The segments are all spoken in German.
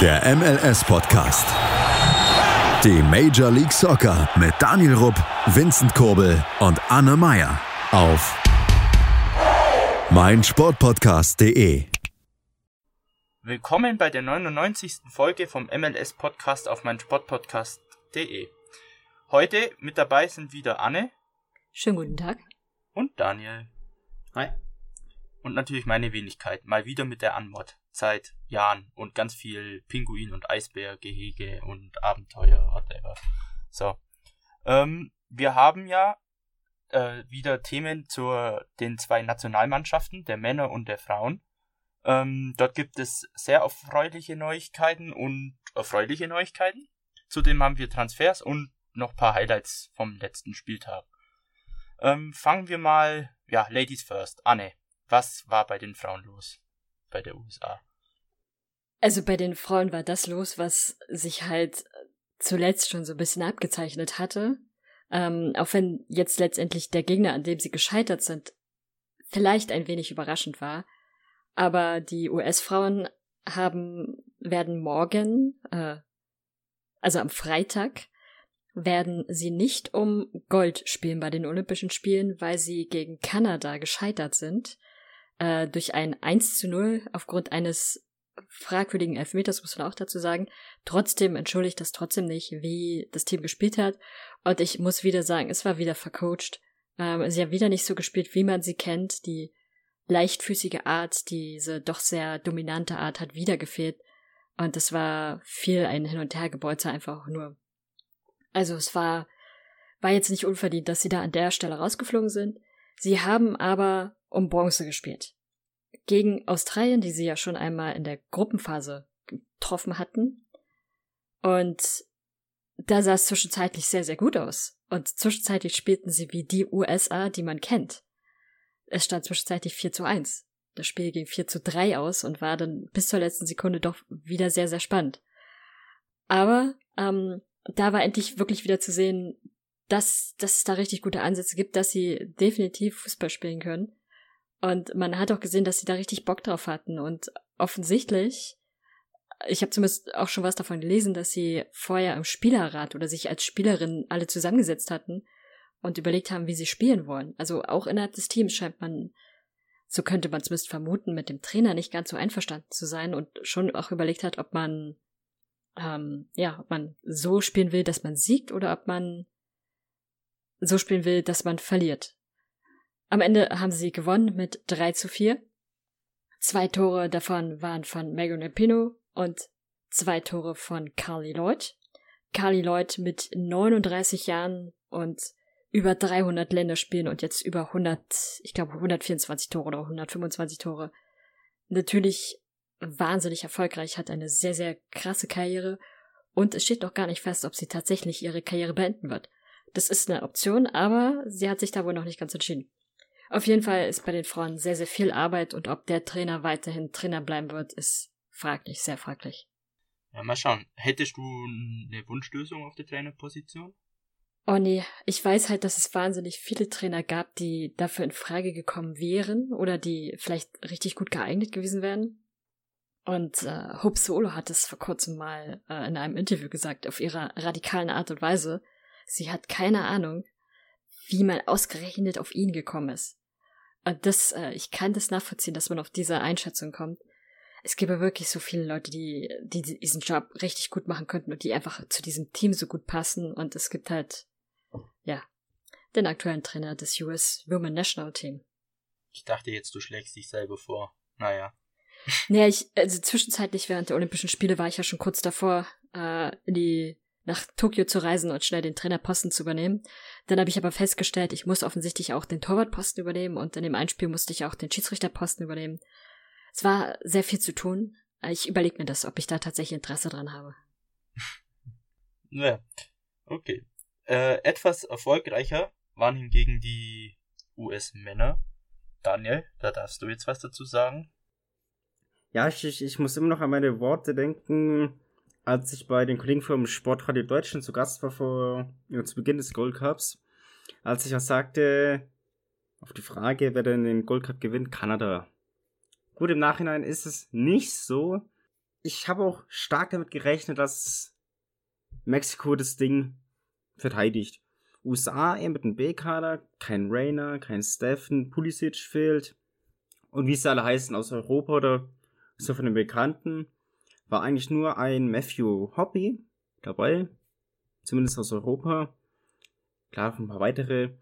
Der MLS-Podcast. Die Major League Soccer mit Daniel Rupp, Vincent Kurbel und Anne Meyer auf meinsportpodcast.de. Willkommen bei der 99. Folge vom MLS-Podcast auf meinsportpodcast.de. Heute mit dabei sind wieder Anne. Schönen guten Tag. Und Daniel. Hi. Und natürlich meine Wenigkeit. Mal wieder mit der Anmod seit Jahren und ganz viel Pinguin und Eisbärgehege und Abenteuer, whatever. So. Ähm, wir haben ja äh, wieder Themen zu den zwei Nationalmannschaften, der Männer und der Frauen. Ähm, dort gibt es sehr erfreuliche Neuigkeiten und erfreuliche Neuigkeiten. Zudem haben wir Transfers und noch paar Highlights vom letzten Spieltag. Ähm, fangen wir mal, ja, Ladies first. Anne, was war bei den Frauen los? Bei der USA? Also bei den Frauen war das los, was sich halt zuletzt schon so ein bisschen abgezeichnet hatte. Ähm, auch wenn jetzt letztendlich der Gegner, an dem sie gescheitert sind, vielleicht ein wenig überraschend war. Aber die US-Frauen haben, werden morgen, äh, also am Freitag, werden sie nicht um Gold spielen bei den Olympischen Spielen, weil sie gegen Kanada gescheitert sind. Äh, durch ein 1 zu 0 aufgrund eines fragwürdigen Elfmeters, muss man auch dazu sagen. Trotzdem entschuldigt das trotzdem nicht, wie das Team gespielt hat. Und ich muss wieder sagen, es war wieder vercoacht. Ähm, sie haben wieder nicht so gespielt, wie man sie kennt. Die leichtfüßige Art, diese doch sehr dominante Art hat wieder gefehlt. Und es war viel ein Hin- und Hergebolzer einfach nur. Also es war, war jetzt nicht unverdient, dass sie da an der Stelle rausgeflogen sind. Sie haben aber um Bronze gespielt gegen Australien, die sie ja schon einmal in der Gruppenphase getroffen hatten. Und da sah es zwischenzeitlich sehr, sehr gut aus. Und zwischenzeitlich spielten sie wie die USA, die man kennt. Es stand zwischenzeitlich 4 zu 1. Das Spiel ging 4 zu 3 aus und war dann bis zur letzten Sekunde doch wieder sehr, sehr spannend. Aber ähm, da war endlich wirklich wieder zu sehen, dass, dass es da richtig gute Ansätze gibt, dass sie definitiv Fußball spielen können. Und man hat auch gesehen, dass sie da richtig Bock drauf hatten. Und offensichtlich, ich habe zumindest auch schon was davon gelesen, dass sie vorher im Spielerrat oder sich als Spielerin alle zusammengesetzt hatten und überlegt haben, wie sie spielen wollen. Also auch innerhalb des Teams scheint man, so könnte man zumindest vermuten, mit dem Trainer nicht ganz so einverstanden zu sein und schon auch überlegt hat, ob man ähm, ja, ob man so spielen will, dass man siegt oder ob man so spielen will, dass man verliert. Am Ende haben sie gewonnen mit 3 zu 4. Zwei Tore davon waren von Megan Rapino und zwei Tore von Carly Lloyd. Carly Lloyd mit 39 Jahren und über 300 Länderspielen und jetzt über 100, ich glaube 124 Tore oder 125 Tore. Natürlich wahnsinnig erfolgreich, hat eine sehr, sehr krasse Karriere und es steht noch gar nicht fest, ob sie tatsächlich ihre Karriere beenden wird. Das ist eine Option, aber sie hat sich da wohl noch nicht ganz entschieden. Auf jeden Fall ist bei den Frauen sehr, sehr viel Arbeit und ob der Trainer weiterhin Trainer bleiben wird, ist fraglich, sehr fraglich. Ja, mal schauen. Hättest du eine Wunschlösung auf der Trainerposition? Oh nee, ich weiß halt, dass es wahnsinnig viele Trainer gab, die dafür in Frage gekommen wären oder die vielleicht richtig gut geeignet gewesen wären. Und äh, Hope Solo hat es vor kurzem mal äh, in einem Interview gesagt, auf ihrer radikalen Art und Weise. Sie hat keine Ahnung, wie man ausgerechnet auf ihn gekommen ist. Und das, äh, ich kann das nachvollziehen, dass man auf diese Einschätzung kommt. Es ja wirklich so viele Leute, die, die diesen Job richtig gut machen könnten und die einfach zu diesem Team so gut passen. Und es gibt halt, ja, den aktuellen Trainer des US Women National Team. Ich dachte jetzt, du schlägst dich selber vor. Naja. Naja, ich, also zwischenzeitlich während der Olympischen Spiele war ich ja schon kurz davor, äh, in die nach Tokio zu reisen und schnell den Trainerposten zu übernehmen. Dann habe ich aber festgestellt, ich muss offensichtlich auch den Torwartposten übernehmen und in dem Einspiel musste ich auch den Schiedsrichterposten übernehmen. Es war sehr viel zu tun. Ich überlege mir das, ob ich da tatsächlich Interesse dran habe. Ja, okay. Äh, etwas erfolgreicher waren hingegen die US-Männer. Daniel, da darfst du jetzt was dazu sagen. Ja, ich, ich muss immer noch an meine Worte denken, als ich bei den Kollegen vom Sportradio Deutschland zu Gast war vor, ja, zu Beginn des Gold Cups, als ich auch sagte, auf die Frage, wer denn den Gold Cup gewinnt, Kanada. Gut, im Nachhinein ist es nicht so. ich habe auch stark damit gerechnet, dass Mexiko das Ding verteidigt. USA eher mit einem B-Kader, kein Rainer, kein Steffen, Pulisic fehlt. Und wie sie alle heißen, aus Europa oder so von den Bekannten, war eigentlich nur ein Matthew Hobby dabei. Zumindest aus Europa. Klar, ein paar weitere.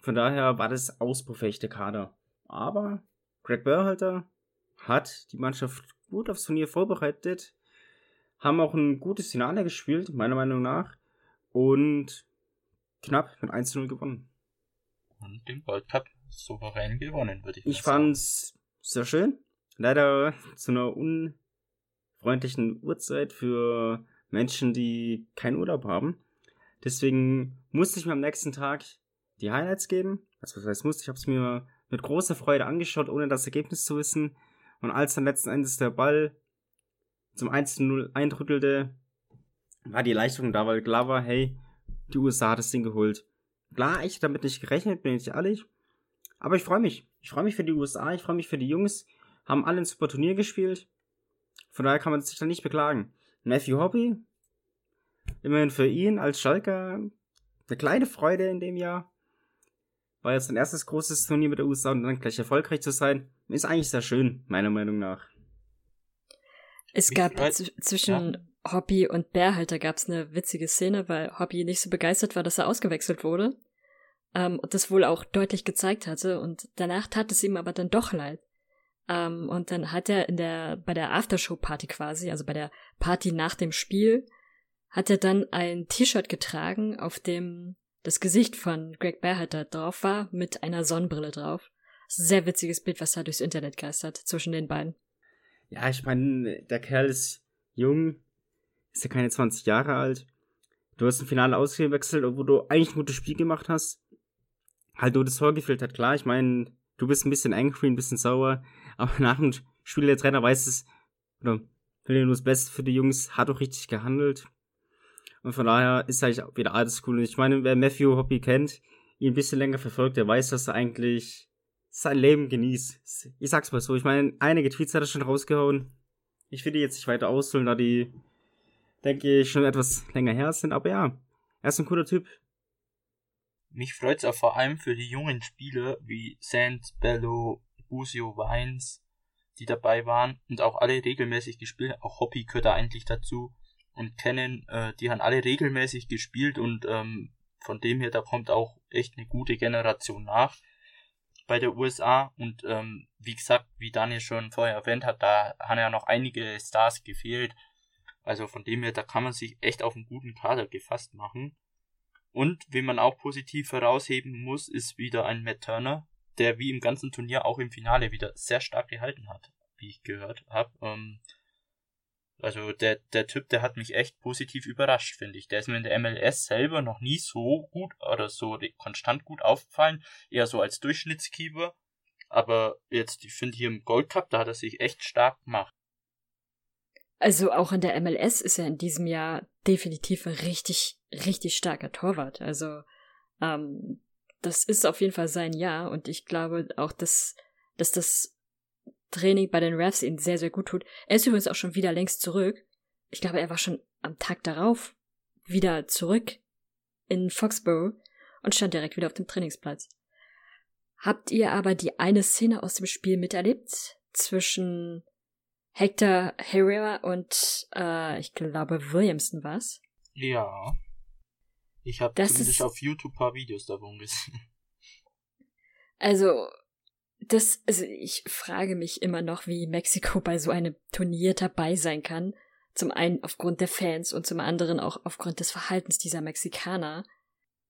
Von daher war das ausbaufähig Kader. Aber Greg Berhalter hat die Mannschaft gut aufs Turnier vorbereitet. Haben auch ein gutes Finale gespielt, meiner Meinung nach. Und knapp mit 1-0 gewonnen. Und den Gold Cup souverän gewonnen, würde ich, ich sagen. Ich fand's sehr schön. Leider zu einer unfreundlichen Uhrzeit für Menschen, die keinen Urlaub haben. Deswegen musste ich mir am nächsten Tag die Highlights geben. Also was heißt musste, ich habe es mir mit großer Freude angeschaut, ohne das Ergebnis zu wissen. Und als dann letzten Endes der Ball zum 1-0 eindrückelte, war die Erleichterung da, weil klar war, hey, die USA hat das Ding geholt. Klar, ich damit nicht gerechnet, bin ich ehrlich. Aber ich freue mich. Ich freue mich für die USA, ich freue mich für die Jungs. Haben alle ein super Turnier gespielt. Von daher kann man sich da nicht beklagen. Matthew Hobby, immerhin für ihn als Schalker eine kleine Freude in dem Jahr. War jetzt sein erstes großes Turnier mit der USA und dann gleich erfolgreich zu sein, ist eigentlich sehr schön, meiner Meinung nach. Es gab zwischen ja. Hobby und Bärhalter gab es eine witzige Szene, weil Hobby nicht so begeistert war, dass er ausgewechselt wurde. Ähm, und das wohl auch deutlich gezeigt hatte. Und danach tat es ihm aber dann doch leid. Ähm, und dann hat er in der, bei der Aftershow-Party quasi, also bei der Party nach dem Spiel, hat er dann ein T-Shirt getragen, auf dem das Gesicht von Greg Berhalter drauf war, mit einer Sonnenbrille drauf. Sehr witziges Bild, was da durchs Internet geistert, zwischen den beiden. Ja, ich meine, der Kerl ist jung, ist ja keine 20 Jahre alt. Du hast ein Finale ausgewechselt, obwohl du eigentlich ein gutes Spiel gemacht hast. Halt nur das Tor gefehlt hat. Klar, ich meine, du bist ein bisschen angry, ein bisschen sauer, aber nach dem Spiel der Trainer weiß es, oder will nur das Beste für die Jungs, hat auch richtig gehandelt. Und von daher ist eigentlich wieder alles cool. Und ich meine, wer Matthew Hobby kennt, ihn ein bisschen länger verfolgt, der weiß, dass er eigentlich sein Leben genießt. Ich sag's mal so, ich meine, einige Tweets hat er schon rausgehauen. Ich will die jetzt nicht weiter ausholen, da die denke ich, schon etwas länger her sind. Aber ja, er ist ein cooler Typ. Mich freut's auch vor allem für die jungen Spieler wie Sand, Bello, Busio, Vines, die dabei waren und auch alle regelmäßig gespielt. Auch Hoppy gehört da eigentlich dazu und kennen, äh, die haben alle regelmäßig gespielt und ähm, von dem her, da kommt auch echt eine gute Generation nach bei der USA und ähm, wie gesagt, wie Daniel schon vorher erwähnt hat, da haben ja noch einige Stars gefehlt. Also von dem her, da kann man sich echt auf einen guten Kader gefasst machen. Und wie man auch positiv herausheben muss, ist wieder ein Matt Turner, der wie im ganzen Turnier auch im Finale wieder sehr stark gehalten hat, wie ich gehört habe. Ähm, also der, der Typ, der hat mich echt positiv überrascht, finde ich. Der ist mir in der MLS selber noch nie so gut oder so konstant gut aufgefallen, eher so als Durchschnittskeeper. Aber jetzt, ich finde hier im Gold Cup, da hat er sich echt stark gemacht. Also auch in der MLS ist er in diesem Jahr definitiv ein richtig, richtig starker Torwart. Also ähm, das ist auf jeden Fall sein Jahr und ich glaube auch, dass, dass das Training bei den Refs ihn sehr, sehr gut tut. Er ist übrigens auch schon wieder längst zurück. Ich glaube, er war schon am Tag darauf wieder zurück in Foxborough und stand direkt wieder auf dem Trainingsplatz. Habt ihr aber die eine Szene aus dem Spiel miterlebt zwischen Hector Herrera und äh, ich glaube Williamson war's. Ja. Ich habe zumindest ist, auf YouTube paar Videos davon gesehen. Also, das, also ich frage mich immer noch, wie Mexiko bei so einem Turnier dabei sein kann. Zum einen aufgrund der Fans und zum anderen auch aufgrund des Verhaltens dieser Mexikaner.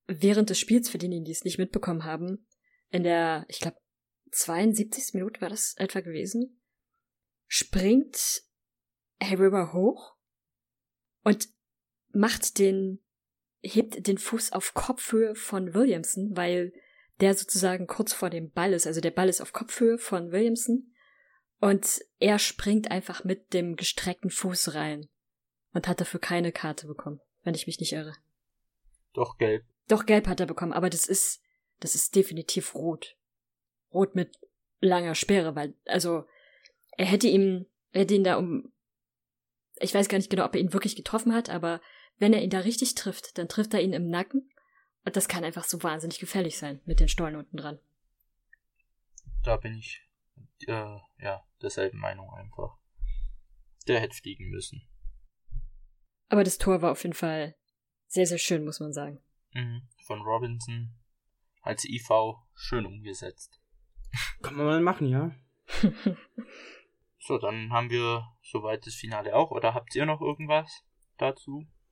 Während des Spiels, für diejenigen, die es nicht mitbekommen haben, in der, ich glaube, 72. Minute war das etwa gewesen, springt Herrera hoch und macht den, hebt den Fuß auf Kopfhöhe von Williamson, weil der sozusagen kurz vor dem Ball ist. Also der Ball ist auf Kopfhöhe von Williamson und er springt einfach mit dem gestreckten Fuß rein und hat dafür keine Karte bekommen, wenn ich mich nicht irre. Doch gelb. Doch gelb hat er bekommen, aber das ist, das ist definitiv rot. Rot mit langer Sperre, weil, also er hätte ihm, er hätte ihn da um Ich weiß gar nicht genau, ob er ihn wirklich getroffen hat, aber wenn er ihn da richtig trifft, dann trifft er ihn im Nacken. Und das kann einfach so wahnsinnig gefährlich sein mit den Stollen unten dran. Da bin ich äh, ja derselben Meinung einfach. Der hätte fliegen müssen. Aber das Tor war auf jeden Fall sehr, sehr schön, muss man sagen. Mhm. Von Robinson als IV schön umgesetzt. Kann man mal machen, ja. So, dann haben wir soweit das Finale auch. Oder habt ihr noch irgendwas dazu?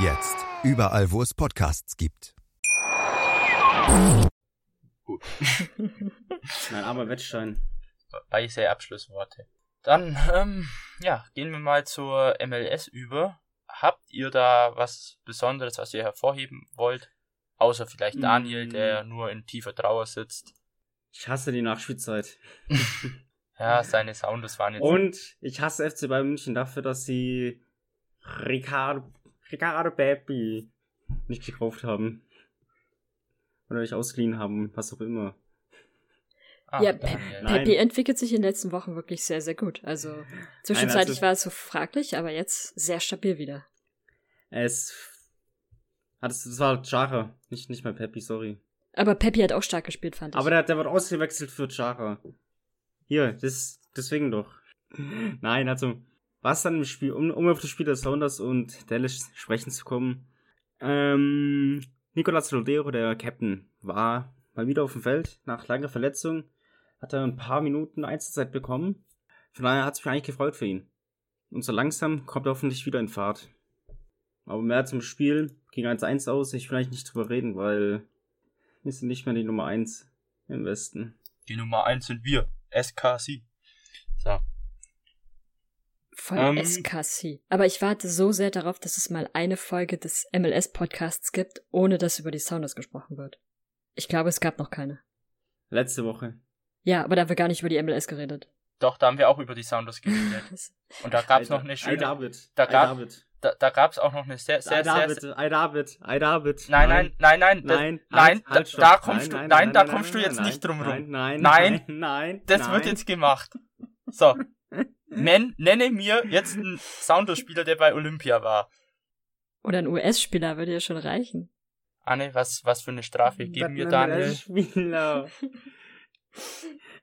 Jetzt überall, wo es Podcasts gibt. Gut. Nein, aber Wettstein. Weise Abschlussworte. Dann, ähm, ja, gehen wir mal zur MLS über. Habt ihr da was Besonderes, was ihr hervorheben wollt? Außer vielleicht Daniel, Mm. der nur in tiefer Trauer sitzt. Ich hasse die Nachspielzeit. Ja, seine Sounds waren jetzt. Und ich hasse FC Bayern München dafür, dass sie Ricardo, Ricardo Pepi nicht gekauft haben. Oder nicht ausgeliehen haben, was auch immer. ah, ja, Pe. Nein. Pepe entwickelt sich in den letzten Wochen wirklich sehr, sehr gut. Also zwischenzeitlich also- war es so fraglich, aber jetzt sehr stabil wieder. Es hat es, das war Chara, nicht, nicht mal Pepi, sorry. Aber Pepe hat auch stark gespielt, fand ich. Aber der, der wird ausgewechselt für Chara. Hier, das, deswegen doch. Nein, also, was dann im Spiel, um, um auf das Spiel der Sounders und Dallas sprechen zu kommen, ähm, Nicolas Lodero, der Captain, war mal wieder auf dem Feld nach langer Verletzung, hat er ein paar Minuten Einzelzeit bekommen. Von daher hat es mich eigentlich gefreut für ihn. Und so langsam kommt er hoffentlich wieder in Fahrt. Aber mehr zum Spiel ging 1-1 aus, ich will eigentlich nicht drüber reden, weil wir sind nicht mehr die Nummer 1 im Westen. Die Nummer 1 sind wir. SKC. So. Von Ähm, SKC. Aber ich warte so sehr darauf, dass es mal eine Folge des MLS-Podcasts gibt, ohne dass über die Sounders gesprochen wird. Ich glaube, es gab noch keine. Letzte Woche. Ja, aber da haben wir gar nicht über die MLS geredet. Doch, da haben wir auch über die Sounders geredet. Und da gab's Ei, noch eine Ei schöne. David. da Ei gab- David. Da, da gab's auch noch eine sehr, Ei sehr, sehr. David. Ei David. Ei David. Nein, nein, nein, nein, das, Nein, nein, halt, halt, da, kommst du, nein, da nein, kommst du nein, jetzt nein, nicht drum rum. Nein, nein, Nein. nein, nein. Das nein. wird jetzt gemacht. So. Nenn, nenne mir jetzt einen Sounders-Spieler, der bei Olympia war. Oder ein US-Spieler würde ja schon reichen. Anne, was, was für eine Strafe geben wir Daniel?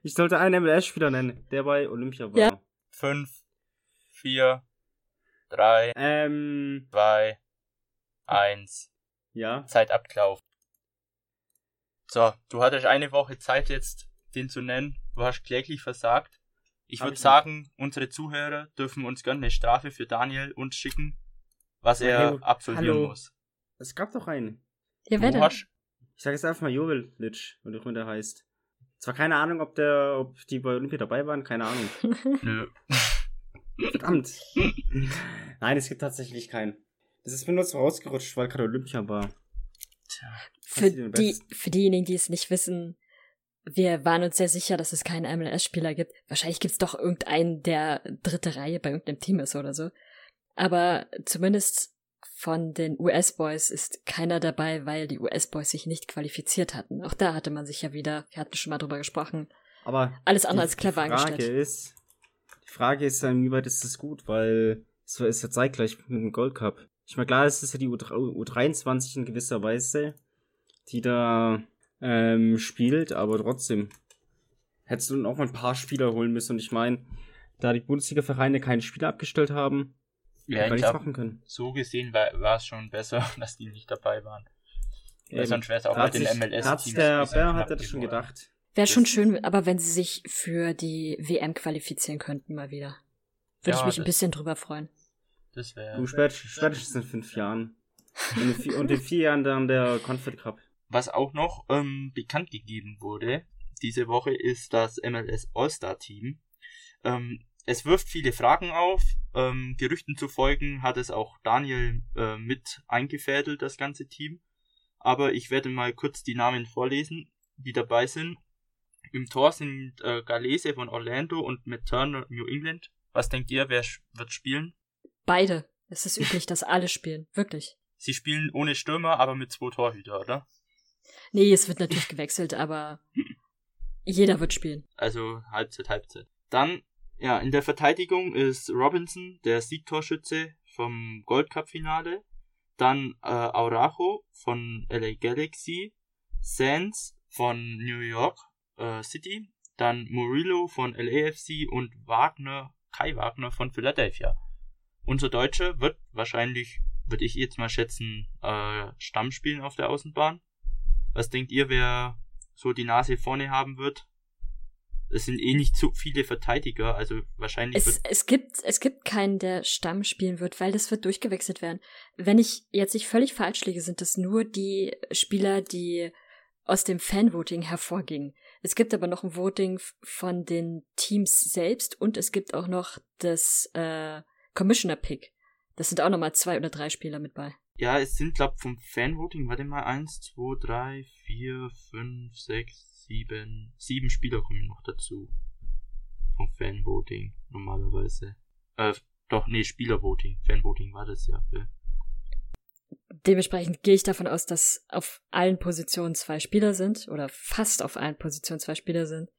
Ich sollte einen MLS-Spieler nennen, der bei Olympia war. Ja. Fünf, vier, drei, Ähm, zwei, eins. ja. Zeit abgelaufen. So, du hattest eine Woche Zeit jetzt, den zu nennen. Du hast kläglich versagt. Ich würde sagen, unsere Zuhörer dürfen uns gerne eine Strafe für Daniel uns schicken, was er Hallo. absolvieren Hallo. muss. Es gab doch einen. Ja, wer denn? Ich sage jetzt einfach mal Jovelitsch, oder wie der heißt. Zwar keine Ahnung, ob der, ob die bei Olympia dabei waren, keine Ahnung. nö, Verdammt. Nein, es gibt tatsächlich keinen. Das ist mir nur so rausgerutscht, weil gerade Olympia war. Tja, Für, die, für diejenigen, die es nicht wissen, wir waren uns sehr sicher, dass es keinen MLS-Spieler gibt. Wahrscheinlich gibt es doch irgendeinen, der dritte Reihe bei irgendeinem Team ist oder so. Aber zumindest von den US-Boys ist keiner dabei, weil die US-Boys sich nicht qualifiziert hatten. Auch da hatte man sich ja wieder, wir hatten schon mal drüber gesprochen, Aber alles andere die, als clever die Frage angestellt. ist, die Frage ist, inwieweit ist das gut, weil es ist ja zeitgleich mit dem Gold Cup. Ich meine, klar, es ist ja die U3, U23 in gewisser Weise, die da ähm, spielt, aber trotzdem hättest du noch mal ein paar Spieler holen müssen. Und ich meine, da die Bundesliga-Vereine keine Spieler abgestellt haben, ja, ich nichts machen können. so gesehen war, war es schon besser, dass die nicht dabei waren. Weil Eben. sonst wäre es auch hat den MLS-Teams der Bär hat das schon gedacht. Wäre schon schön, aber wenn sie sich für die WM qualifizieren könnten, mal wieder. Würde Ja, ich mich ein bisschen drüber freuen. Das wäre. Du spät- spätestens in fünf Jahren. Und in, vier, und in vier Jahren dann der Confed Cup. Was auch noch ähm, bekannt gegeben wurde diese Woche ist das MLS All-Star Team. Ähm, es wirft viele Fragen auf. Ähm, Gerüchten zu folgen hat es auch Daniel äh, mit eingefädelt, das ganze Team. Aber ich werde mal kurz die Namen vorlesen, die dabei sind. Im Tor sind äh, Galese von Orlando und Matt Turner New England. Was denkt ihr, wer wird spielen? Beide. Es ist üblich, dass alle spielen. Wirklich. Sie spielen ohne Stürmer, aber mit zwei Torhüter, oder? Nee, es wird natürlich gewechselt, aber jeder wird spielen. Also Halbzeit, Halbzeit. Dann, ja, in der Verteidigung ist Robinson, der Siegtorschütze vom Gold Cup Finale. Dann äh, Aurajo von LA Galaxy. Sands von New York äh, City. Dann Murillo von LAFC und Wagner, Kai Wagner von Philadelphia. Unser Deutscher wird wahrscheinlich, würde ich jetzt mal schätzen, äh, Stamm spielen auf der Außenbahn. Was denkt ihr, wer so die Nase vorne haben wird? Es sind eh nicht so viele Verteidiger, also wahrscheinlich Es, wird es, gibt, es gibt keinen, der Stamm spielen wird, weil das wird durchgewechselt werden. Wenn ich jetzt nicht völlig falsch liege, sind das nur die Spieler, die aus dem Fanvoting hervorgingen. Es gibt aber noch ein Voting von den Teams selbst und es gibt auch noch das äh, Commissioner Pick. Das sind auch nochmal zwei oder drei Spieler mit bei. Ja, es sind, glaub, vom Fanvoting, warte mal, eins, zwei, drei, vier, fünf, sechs, sieben, sieben Spieler kommen noch dazu. Vom Fanvoting, normalerweise. Äh, doch, nee, Spielervoting. Fanvoting war das ja. ja. Dementsprechend gehe ich davon aus, dass auf allen Positionen zwei Spieler sind oder fast auf allen Positionen zwei Spieler sind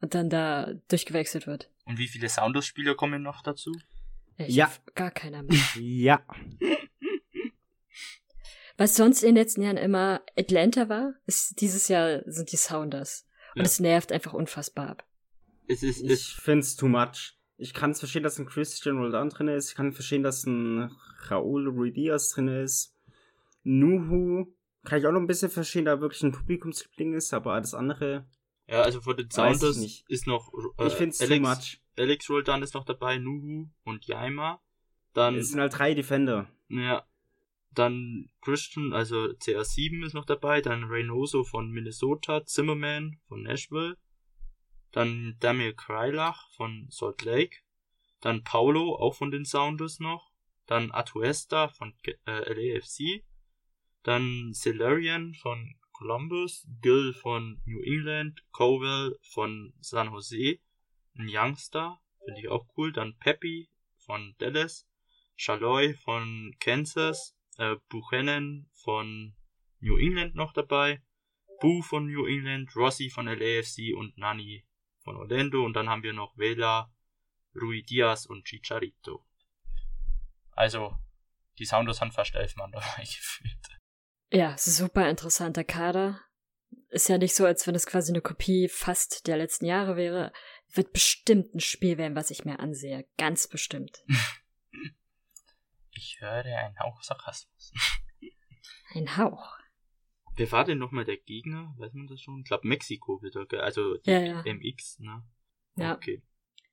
und dann da durchgewechselt wird. Und wie viele Sounders-Spieler kommen noch dazu? Ich Ja. hab gar keiner mehr. Ja. Was sonst in den letzten Jahren immer Atlanta war, ist dieses Jahr sind die Sounders. Und Ja. es nervt einfach unfassbar ab. Es ist, Ich es, find's too much. Ich kann es verstehen, dass ein Christian Roldan drin ist. Ich kann verstehen, dass ein Raúl Ruiz drin ist. Nuhu kann ich auch noch ein bisschen verstehen, da wirklich ein Publikumsliebling ist, aber alles andere, ja, also von den ich Sounders ist noch, äh, ich find's too Alex, much. Alex Roldan ist noch dabei, Nuhu und Jaima. Dann, Es sind halt drei Defender. Ja. Dann Christian, also CR7 ist noch dabei, dann Reynoso von Minnesota, Zimmerman von Nashville, dann Daniel Kreilach von Salt Lake, dann Paulo, auch von den Sounders noch, dann Atuesta von äh, LAFC, dann Celerian von Columbus, Gill von New England, Cowell von San Jose, ein Youngster, finde ich auch cool, dann Peppy von Dallas, Chaloy von Kansas, äh, Buchanan von New England noch dabei, Boo von New England, Rossi von LAFC und Nani von Orlando und dann haben wir noch Vela, Rui Diaz und Chicharito. Also, die Sounders haben fast elf Mann dabei gefühlt. Ja, super interessanter Kader. Ist ja nicht so, als wenn es quasi eine Kopie fast der letzten Jahre wäre. Wird bestimmt ein Spiel werden, was ich mir ansehe. Ganz bestimmt. Ich höre einen Hauch Sarkasmus. Ein Hauch. Wer war denn nochmal der Gegner? Weiß man das schon? Ich glaube Mexiko wieder? Also die Ja, ja. MX, ne? Ja. Okay.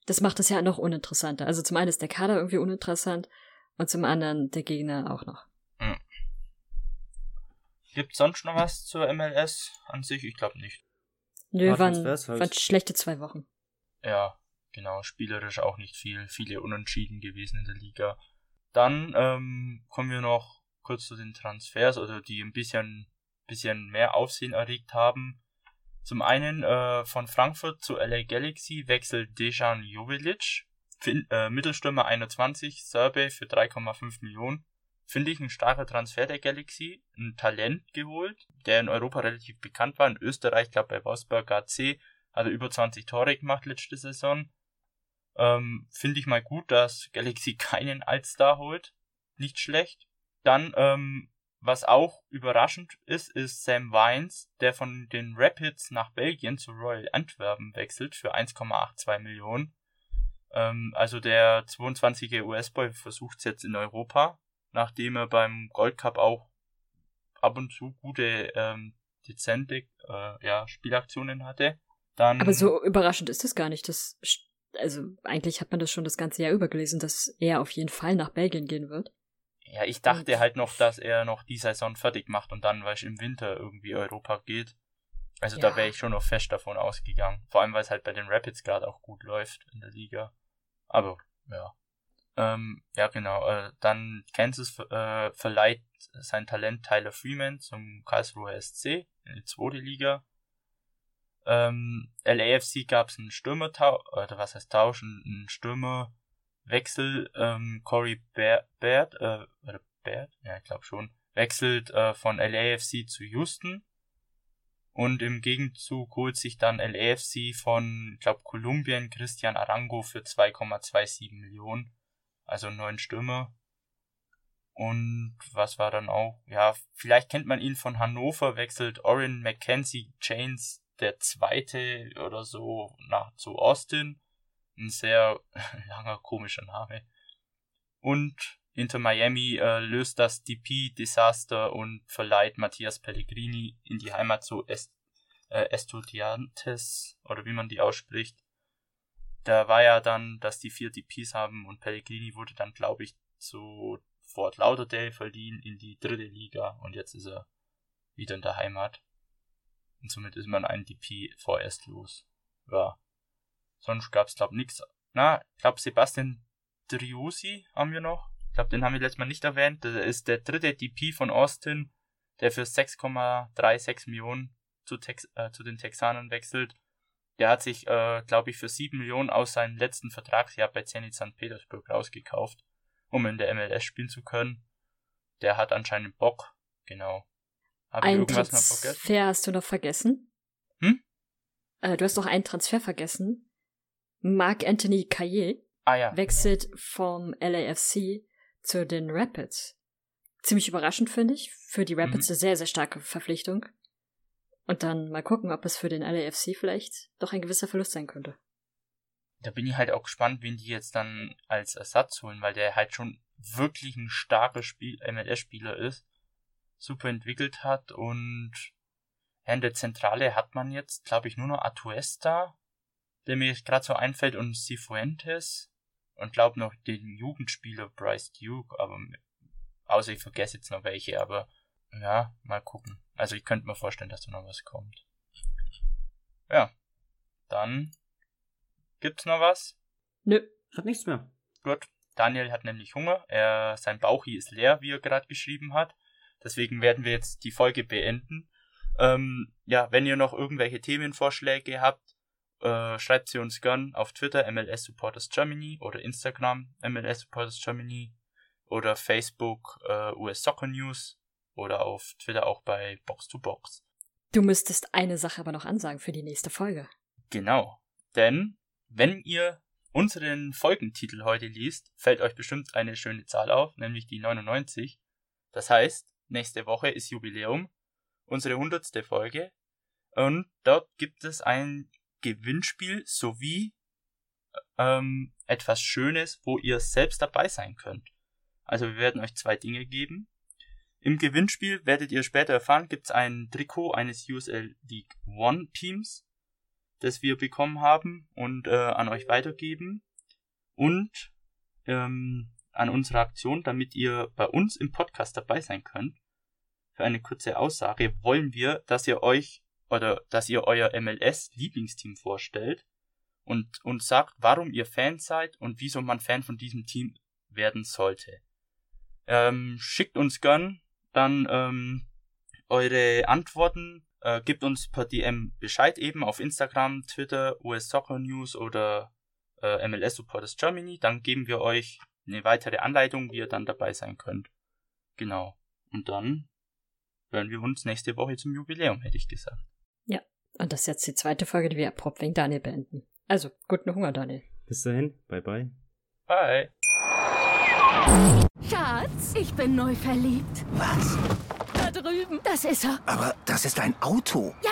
Das macht es ja noch uninteressanter. Also zum einen ist der Kader irgendwie uninteressant und zum anderen der Gegner auch noch. Gibt sonst noch was zur MLS an sich? Ich glaube nicht. Nö, waren, halt. waren schlechte zwei Wochen. Ja, genau. Spielerisch auch nicht viel. Viele Unentschieden gewesen in der Liga. Dann ähm, kommen wir noch kurz zu den Transfers, also die ein bisschen, bisschen mehr Aufsehen erregt haben. Zum einen äh, von Frankfurt zu LA Galaxy wechselt Dejan Jovelic, fin äh, Mittelstürmer 21, Serbe für 3,5 Millionen. Finde ich ein starker Transfer der Galaxy, ein Talent geholt, der in Europa relativ bekannt war. In Österreich, glaube bei Wolfsburg AC, hat er über 20 Tore gemacht letzte Saison. Ähm, Finde ich mal gut, dass Galaxy keinen Altstar holt. Nicht schlecht. Dann, ähm, was auch überraschend ist, ist Sam Vines, der von den Rapids nach Belgien zu Royal Antwerpen wechselt für 1,82 Millionen. Ähm, also der 22er US-Boy versucht es jetzt in Europa, nachdem er beim Gold Cup auch ab und zu gute, ähm, dezente äh, ja, Spielaktionen hatte. Dann, Aber so überraschend ist es gar nicht. Das, also eigentlich hat man das schon das ganze Jahr über gelesen, dass er auf jeden Fall nach Belgien gehen wird. Ja, ich dachte halt noch, dass er noch die Saison fertig macht und dann, weil es im Winter irgendwie Europa geht. Also Ja. da wäre ich schon noch fest davon ausgegangen. Vor allem, weil es halt bei den Rapids gerade auch gut läuft in der Liga. Aber, ja. Ähm, ja, genau. Äh, dann Kansas äh, verleiht sein Talent Tyler Freeman zum Karlsruher SC in die zweite Liga. Ähm, LAFC gab es einen Stürmertausch, oder was heißt Tausch, einen Stürmerwechsel. Ähm, Corey Baird, äh, oder Baird, ja, ich glaube schon, wechselt äh, von LAFC zu Houston. Und im Gegenzug holt sich dann LAFC von, ich glaube, Kolumbien Christian Arango für 2,27 Millionen. Also neuen Stürmer. Und was war dann auch? Ja, vielleicht kennt man ihn von Hannover, wechselt Orin Mackenzie Chains der zweite oder so nach zu Austin. Ein sehr langer, komischer Name. Und Inter Miami äh, löst das DP-Desaster und verleiht Matthias Pellegrini in die Heimat zu Est äh, Estudiantes, oder wie man die ausspricht. Da war ja dann, dass die vier DPs haben und Pellegrini wurde dann, glaube ich, zu Fort Lauderdale verliehen in die dritte Liga und jetzt ist er wieder in der Heimat. Und somit ist man ein DP vorerst los. Ja. Sonst gab's glaub nichts. Na, ich glaube Sebastian Driussi haben wir noch. Ich glaube, den haben wir letztes Mal nicht erwähnt. Der ist der dritte DP von Austin, der für 6,36 Millionen zu, Tex äh, zu den Texanern wechselt. Der hat sich, äh, glaube ich, für 7 Millionen aus seinem letzten Vertragsjahr bei Zenit St. Petersburg rausgekauft, um in der MLS spielen zu können. Der hat anscheinend Bock. Genau. Habe ich Ein irgendwas noch vergessen? Transfer hast du noch vergessen? Hm? Äh, du hast noch einen Transfer vergessen. Marc Anthony Caillé Ah ja. wechselt vom LAFC zu den Rapids. Ziemlich überraschend, finde ich. Für die Rapids Mhm. eine sehr, sehr starke Verpflichtung. Und dann mal gucken, ob es für den LAFC vielleicht doch ein gewisser Verlust sein könnte. Da bin ich halt auch gespannt, wen die jetzt dann als Ersatz holen, weil der halt schon wirklich ein starker Spiel MLS-Spieler ist, super entwickelt hat und ja, in der Zentrale hat man jetzt, glaube ich, nur noch Atuesta, der mir gerade so einfällt, und Cifuentes und glaube noch den Jugendspieler Bryce Duke, aber außer ich vergesse jetzt noch welche, aber ja, mal gucken. Also ich könnte mir vorstellen, dass da noch was kommt. Ja, dann gibt's noch was? Nö. Hat nichts mehr. Gut. Daniel hat nämlich Hunger. Er, sein Bauchi ist leer, wie er gerade geschrieben hat. Deswegen werden wir jetzt die Folge beenden. Ähm, ja, wenn ihr noch irgendwelche Themenvorschläge habt, äh, schreibt sie uns gern auf Twitter MLS Supporters Germany oder Instagram MLS Supporters Germany oder Facebook äh, US Soccer News oder auf Twitter auch bei Box to Box. Du müsstest eine Sache aber noch ansagen für die nächste Folge. Genau. Denn wenn ihr unseren Folgentitel heute liest, fällt euch bestimmt eine schöne Zahl auf, nämlich die 99. Das heißt, nächste Woche ist Jubiläum, unsere hundertste Folge. Und dort gibt es ein Gewinnspiel sowie ähm, etwas Schönes, wo ihr selbst dabei sein könnt. Also wir werden euch zwei Dinge geben. Im Gewinnspiel werdet ihr später erfahren, gibt es ein Trikot eines USL League One Teams, das wir bekommen haben und äh, an euch weitergeben. Und ähm, an unserer Aktion, damit ihr bei uns im Podcast dabei sein könnt. Für eine kurze Aussage wollen wir, dass ihr euch oder dass ihr euer MLS-Lieblingsteam vorstellt und uns sagt, warum ihr Fan seid und wieso man Fan von diesem Team werden sollte. Ähm, schickt uns gern dann ähm, eure Antworten, äh, gebt uns per DM Bescheid eben auf Instagram, Twitter, US Soccer News oder äh, MLS Supporters Germany. Dann geben wir euch eine weitere Anleitung, wie ihr dann dabei sein könnt. Genau. Und dann hören wir uns nächste Woche zum Jubiläum, hätte ich gesagt. Und das ist jetzt die zweite Folge, die wir abrupt wegen Daniel beenden. Also, guten Hunger, Daniel. Bis dahin. Bye bye. Bye. Schatz, ich bin neu verliebt. Was? Da drüben. Das ist er. Aber das ist ein Auto. Ja,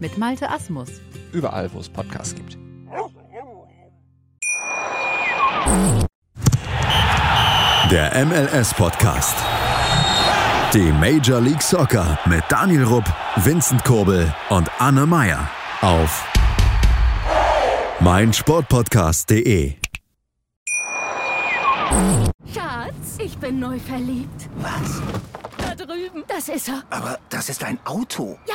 mit Malte Asmus. Überall, wo es Podcasts gibt. Der MLS-Podcast. Die Major League Soccer mit Daniel Rupp, Vincent Kurbel und Anne Meyer auf meinsportpodcast.de. Schatz, ich bin neu verliebt. Was? Da drüben. Das ist er. Aber das ist ein Auto. Ja,